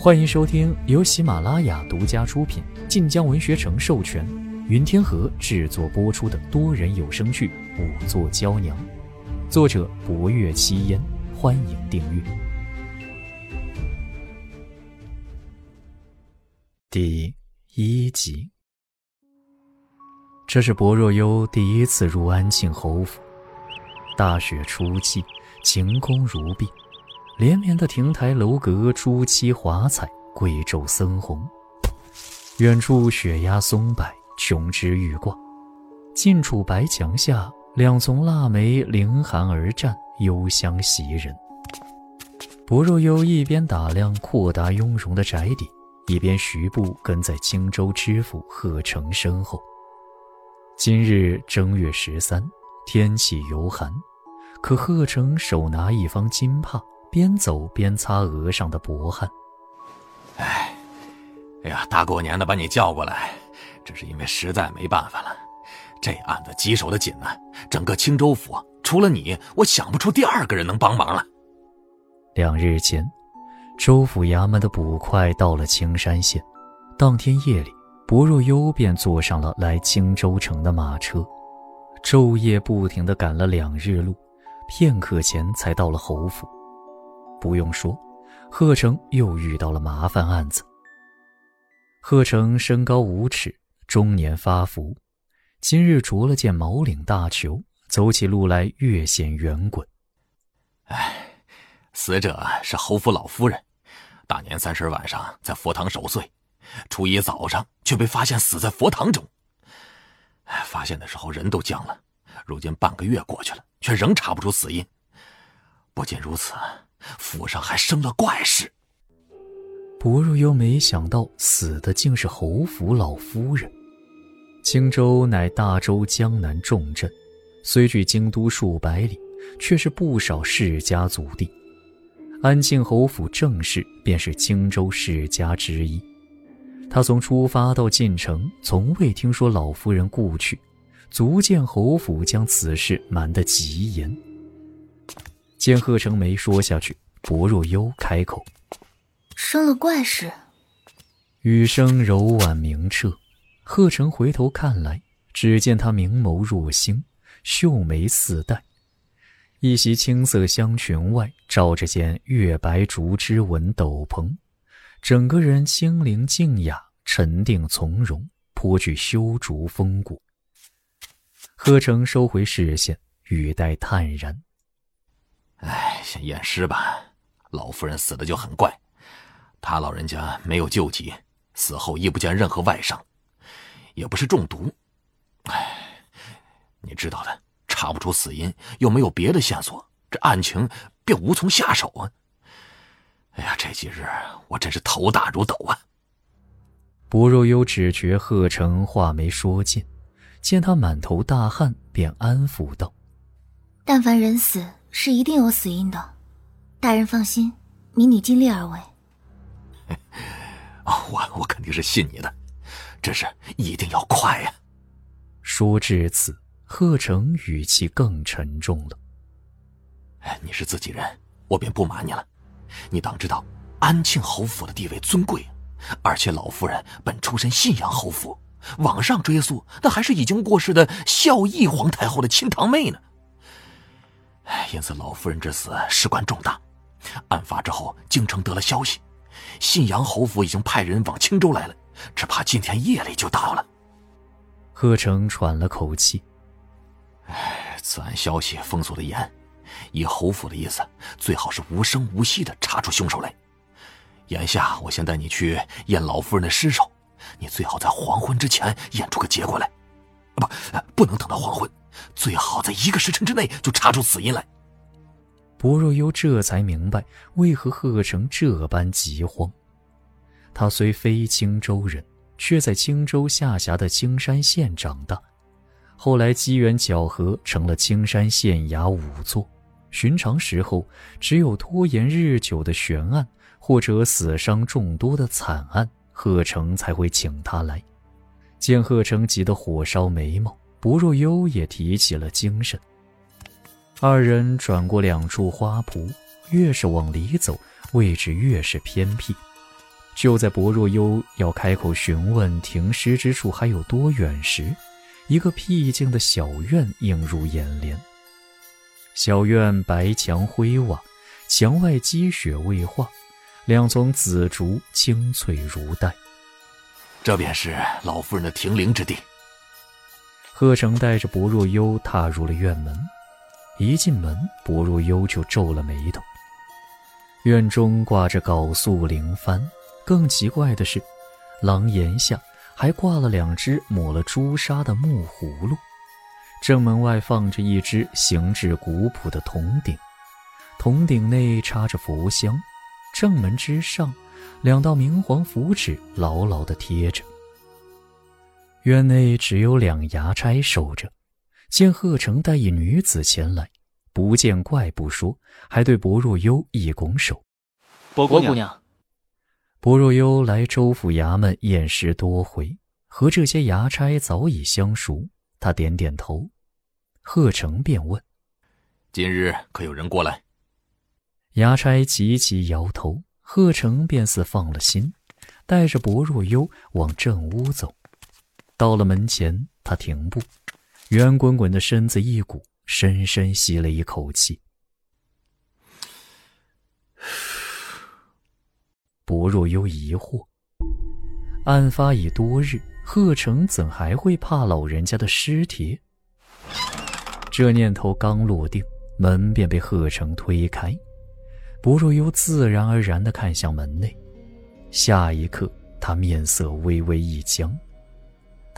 欢迎收听由喜马拉雅独家出品、晋江文学城授权、云天河制作播出的多人有声剧《五座娇娘》，作者：博月七烟。欢迎订阅。第一集。这是薄若幽第一次入安庆侯府。大雪初霁，晴空如碧。连绵的亭台楼阁，朱漆华彩，贵胄森红。远处雪压松柏，琼枝玉挂；近处白墙下，两丛腊梅凌寒而绽，幽香袭人。薄若幽一边打量阔达雍容的宅邸，一边徐步跟在荆州知府贺成身后。今日正月十三，天气尤寒，可贺成手拿一方金帕。边走边擦额上的薄汗。哎，哎呀，大过年的把你叫过来，这是因为实在没办法了。这案子棘手的紧呢，整个青州府除了你，我想不出第二个人能帮忙了。两日前，州府衙门的捕快到了青山县，当天夜里，薄若幽便坐上了来青州城的马车，昼夜不停地赶了两日路，片刻前才到了侯府。不用说，贺成又遇到了麻烦案子。贺成身高五尺，中年发福，今日着了件毛领大裘，走起路来越显圆滚。哎，死者是侯府老夫人，大年三十晚上在佛堂守岁，初一早上却被发现死在佛堂中。发现的时候人都僵了，如今半个月过去了，却仍查不出死因。不仅如此。府上还生了怪事。薄若幽没想到死的竟是侯府老夫人。青州乃大周江南重镇，虽距京都数百里，却是不少世家族地。安庆侯府正氏便是青州世家之一。他从出发到进城，从未听说老夫人故去，足见侯府将此事瞒得极严。见贺成没说下去，薄若幽开口：“生了怪事。”雨声柔婉明澈。贺成回头看来，只见他明眸若星，秀眉似黛，一袭青色香裙外罩着件月白竹枝纹斗篷，整个人清灵静雅、沉定从容，颇具修竹风骨。贺成收回视线，语带淡然。哎，先验尸吧。老夫人死的就很怪，她老人家没有救急，死后亦不见任何外伤，也不是中毒。哎，你知道的，查不出死因，又没有别的线索，这案情便无从下手啊。哎呀，这几日我真是头大如斗啊。薄若幽只觉贺成话没说尽，见他满头大汗，便安抚道：“但凡人死。”是一定有死因的，大人放心，民女尽力而为。我我肯定是信你的，只是一定要快呀。说至此，贺成语气更沉重了。你是自己人，我便不瞒你了。你当知道，安庆侯府的地位尊贵，而且老夫人本出身信阳侯府，往上追溯，那还是已经过世的孝义皇太后的亲堂妹呢。因此，老夫人之死事关重大。案发之后，京城得了消息，信阳侯府已经派人往青州来了，只怕今天夜里就到了。贺成喘了口气。唉，此案消息封锁的严，以侯府的意思，最好是无声无息的查出凶手来。眼下，我先带你去验老夫人的尸首，你最好在黄昏之前验出个结果来。不，不能等到黄昏。最好在一个时辰之内就查出死因来。薄若幽这才明白为何贺成这般急慌。他虽非青州人，却在青州下辖的青山县长大，后来机缘巧合成了青山县衙仵作。寻常时候，只有拖延日久的悬案，或者死伤众多的惨案，贺成才会请他来。见贺成急得火烧眉毛。薄若幽也提起了精神。二人转过两处花圃，越是往里走，位置越是偏僻。就在薄若幽要开口询问停尸之处还有多远时，一个僻静的小院映入眼帘。小院白墙灰瓦，墙外积雪未化，两丛紫竹青翠如黛。这便是老夫人的停灵之地。贺成带着薄若幽踏入了院门，一进门，薄若幽就皱了眉头。院中挂着缟素灵幡，更奇怪的是，廊檐下还挂了两只抹了朱砂的木葫芦。正门外放着一只形制古朴的铜鼎，铜鼎内插着佛香。正门之上，两道明黄符纸牢牢地贴着。院内只有两衙差守着，见贺成带一女子前来，不见怪不说，还对薄若幽一拱手：“薄姑娘。”薄若幽来州府衙门验尸多回，和这些衙差早已相熟。他点点头，贺成便问：“今日可有人过来？”衙差急急摇头，贺成便似放了心，带着薄若幽往正屋走。到了门前，他停步，圆滚滚的身子一鼓，深深吸了一口气。薄若幽疑惑：案发已多日，贺成怎还会怕老人家的尸体？这念头刚落定，门便被贺成推开。薄若幽自然而然地看向门内，下一刻，他面色微微一僵。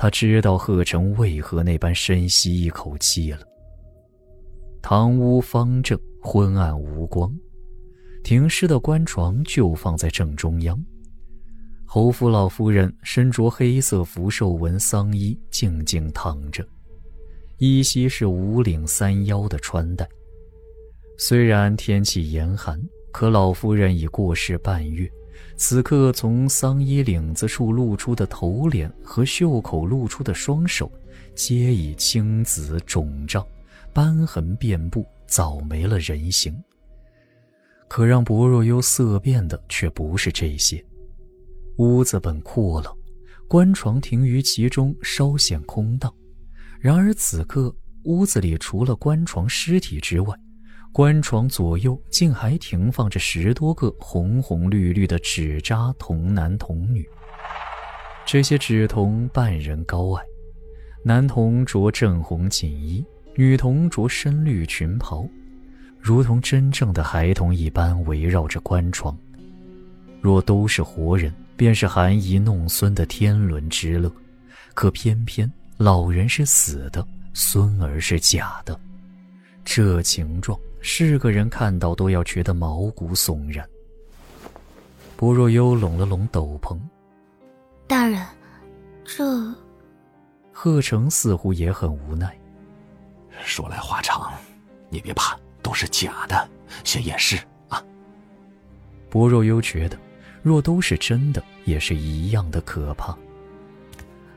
他知道贺成为何那般深吸一口气了。堂屋方正，昏暗无光，停尸的棺床就放在正中央。侯府老夫人身着黑色福寿纹丧衣，静静躺着，依稀是五领三腰的穿戴。虽然天气严寒，可老夫人已过世半月。此刻，从丧衣领子处露出的头脸和袖口露出的双手，皆已青紫肿胀，斑痕遍布，早没了人形。可让薄若幽色变的却不是这些。屋子本阔冷，棺床停于其中，稍显空荡。然而此刻，屋子里除了棺床尸体之外，棺床左右竟还停放着十多个红红绿绿的纸扎童男童女。这些纸童半人高矮，男童着正红锦衣，女童着深绿裙袍，如同真正的孩童一般围绕着棺床。若都是活人，便是含饴弄孙的天伦之乐；可偏偏老人是死的，孙儿是假的，这情状。是个人看到都要觉得毛骨悚然。薄若幽拢了拢斗篷，大人，这……贺成似乎也很无奈。说来话长，你别怕，都是假的，先验尸啊。薄若幽觉得，若都是真的，也是一样的可怕。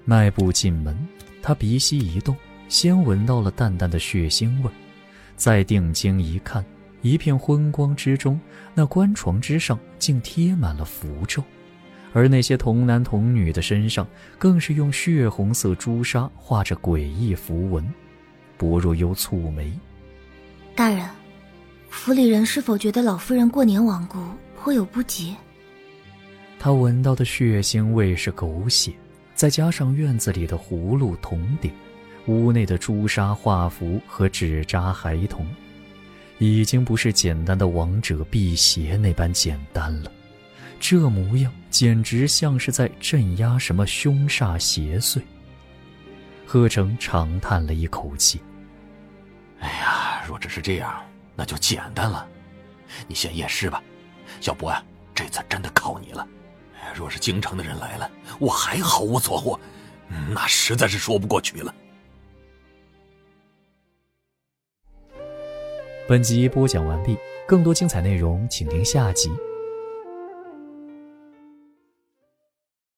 迈步进门，他鼻息一动，先闻到了淡淡的血腥味儿。再定睛一看，一片昏光之中，那棺床之上竟贴满了符咒，而那些童男童女的身上更是用血红色朱砂画着诡异符文。薄若幽蹙眉：“大人，府里人是否觉得老夫人过年亡故，颇有不吉？”他闻到的血腥味是狗血，再加上院子里的葫芦铜鼎。屋内的朱砂画符和纸扎孩童，已经不是简单的王者辟邪那般简单了。这模样简直像是在镇压什么凶煞邪祟。贺成长叹了一口气：“哎呀，若只是这样，那就简单了。你先验尸吧，小博呀，这次真的靠你了。若是京城的人来了，我还毫无所获，那实在是说不过去了。”本集播讲完毕，更多精彩内容，请听下集。